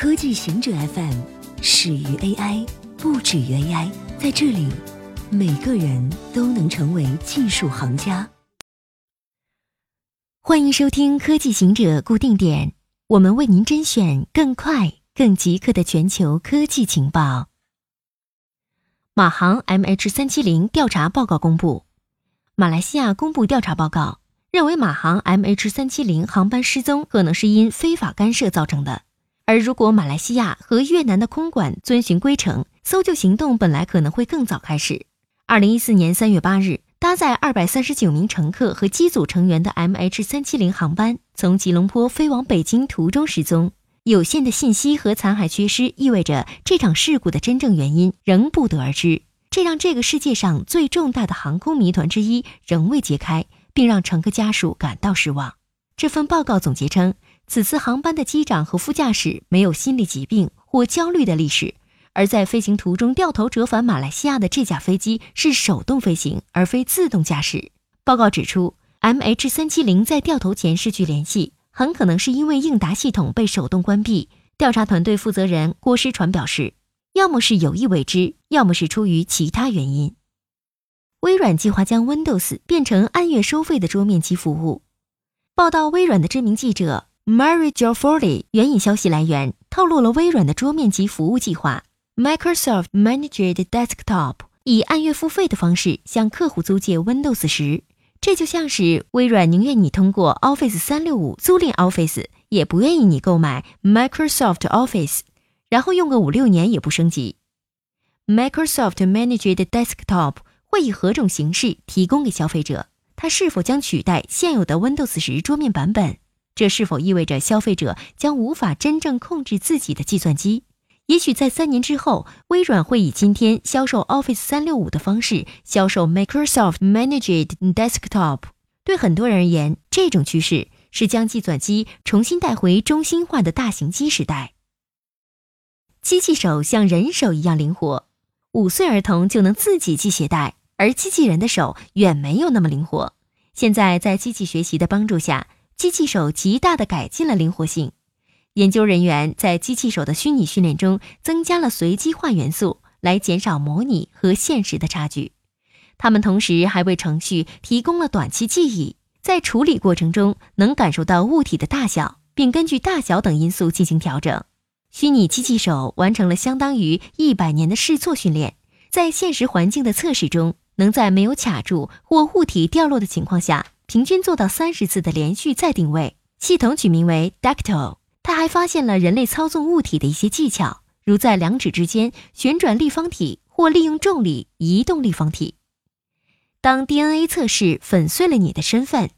科技行者 FM 始于 AI，不止于 AI。在这里，每个人都能成为技术行家。欢迎收听科技行者固定点，我们为您甄选更快、更即刻的全球科技情报。马航 MH 三七零调查报告公布，马来西亚公布调查报告，认为马航 MH 三七零航班失踪可能是因非法干涉造成的。而如果马来西亚和越南的空管遵循规程，搜救行动本来可能会更早开始。二零一四年三月八日，搭载二百三十九名乘客和机组成员的 MH 三七零航班从吉隆坡飞往北京途中失踪。有限的信息和残骸缺失，意味着这场事故的真正原因仍不得而知。这让这个世界上最重大的航空谜团之一仍未揭开，并让乘客家属感到失望。这份报告总结称。此次航班的机长和副驾驶没有心理疾病或焦虑的历史，而在飞行途中掉头折返马来西亚的这架飞机是手动飞行而非自动驾驶。报告指出，MH 三七零在掉头前失去联系，很可能是因为应答系统被手动关闭。调查团队负责人郭诗传表示，要么是有意为之，要么是出于其他原因。微软计划将 Windows 变成按月收费的桌面机服务。报道，微软的知名记者。Mary Jo Foley 援引消息来源透露了微软的桌面级服务计划：Microsoft Managed Desktop 以按月付费的方式向客户租借 Windows 十。这就像是微软宁愿你通过 Office 三六五租赁 Office，也不愿意你购买 Microsoft Office，然后用个五六年也不升级。Microsoft Managed Desktop 会以何种形式提供给消费者？它是否将取代现有的 Windows 十桌面版本？这是否意味着消费者将无法真正控制自己的计算机？也许在三年之后，微软会以今天销售 Office 三六五的方式销售 Microsoft Managed Desktop。对很多人而言，这种趋势是将计算机重新带回中心化的大型机时代。机器手像人手一样灵活，五岁儿童就能自己系鞋带，而机器人的手远没有那么灵活。现在，在机器学习的帮助下。机器手极大地改进了灵活性。研究人员在机器手的虚拟训练中增加了随机化元素，来减少模拟和现实的差距。他们同时还为程序提供了短期记忆，在处理过程中能感受到物体的大小，并根据大小等因素进行调整。虚拟机器手完成了相当于一百年的试错训练，在现实环境的测试中，能在没有卡住或物体掉落的情况下。平均做到三十次的连续再定位，系统取名为 DaCTO。他还发现了人类操纵物体的一些技巧，如在两指之间旋转立方体或利用重力移动立方体。当 DNA 测试粉碎了你的身份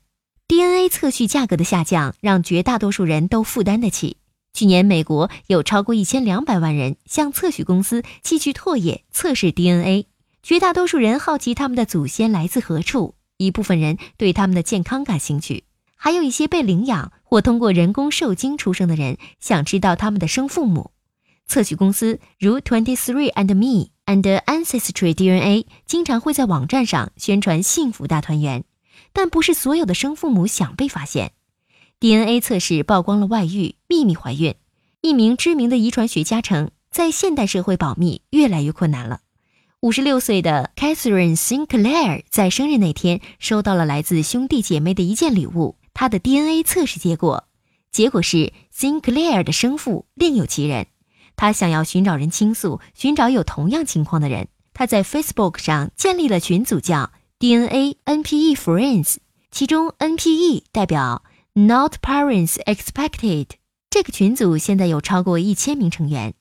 ，DNA 测序价格的下降让绝大多数人都负担得起。去年，美国有超过一千两百万人向测序公司寄去唾液测试 DNA，绝大多数人好奇他们的祖先来自何处。一部分人对他们的健康感兴趣，还有一些被领养或通过人工受精出生的人想知道他们的生父母。测序公司如 Twenty Three and Me and Ancestry DNA 经常会在网站上宣传幸福大团圆，但不是所有的生父母想被发现。DNA 测试曝光了外遇、秘密怀孕。一名知名的遗传学家称，在现代社会保密越来越困难了。五十六岁的 Catherine Sinclair 在生日那天收到了来自兄弟姐妹的一件礼物，她的 DNA 测试结果，结果是 Sinclair 的生父另有其人。他想要寻找人倾诉，寻找有同样情况的人。他在 Facebook 上建立了群组，叫 DNA NPE Friends，其中 NPE 代表 Not Parents Expected。这个群组现在有超过一千名成员。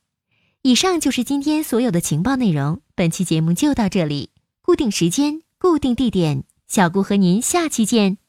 以上就是今天所有的情报内容。本期节目就到这里，固定时间，固定地点，小顾和您下期见。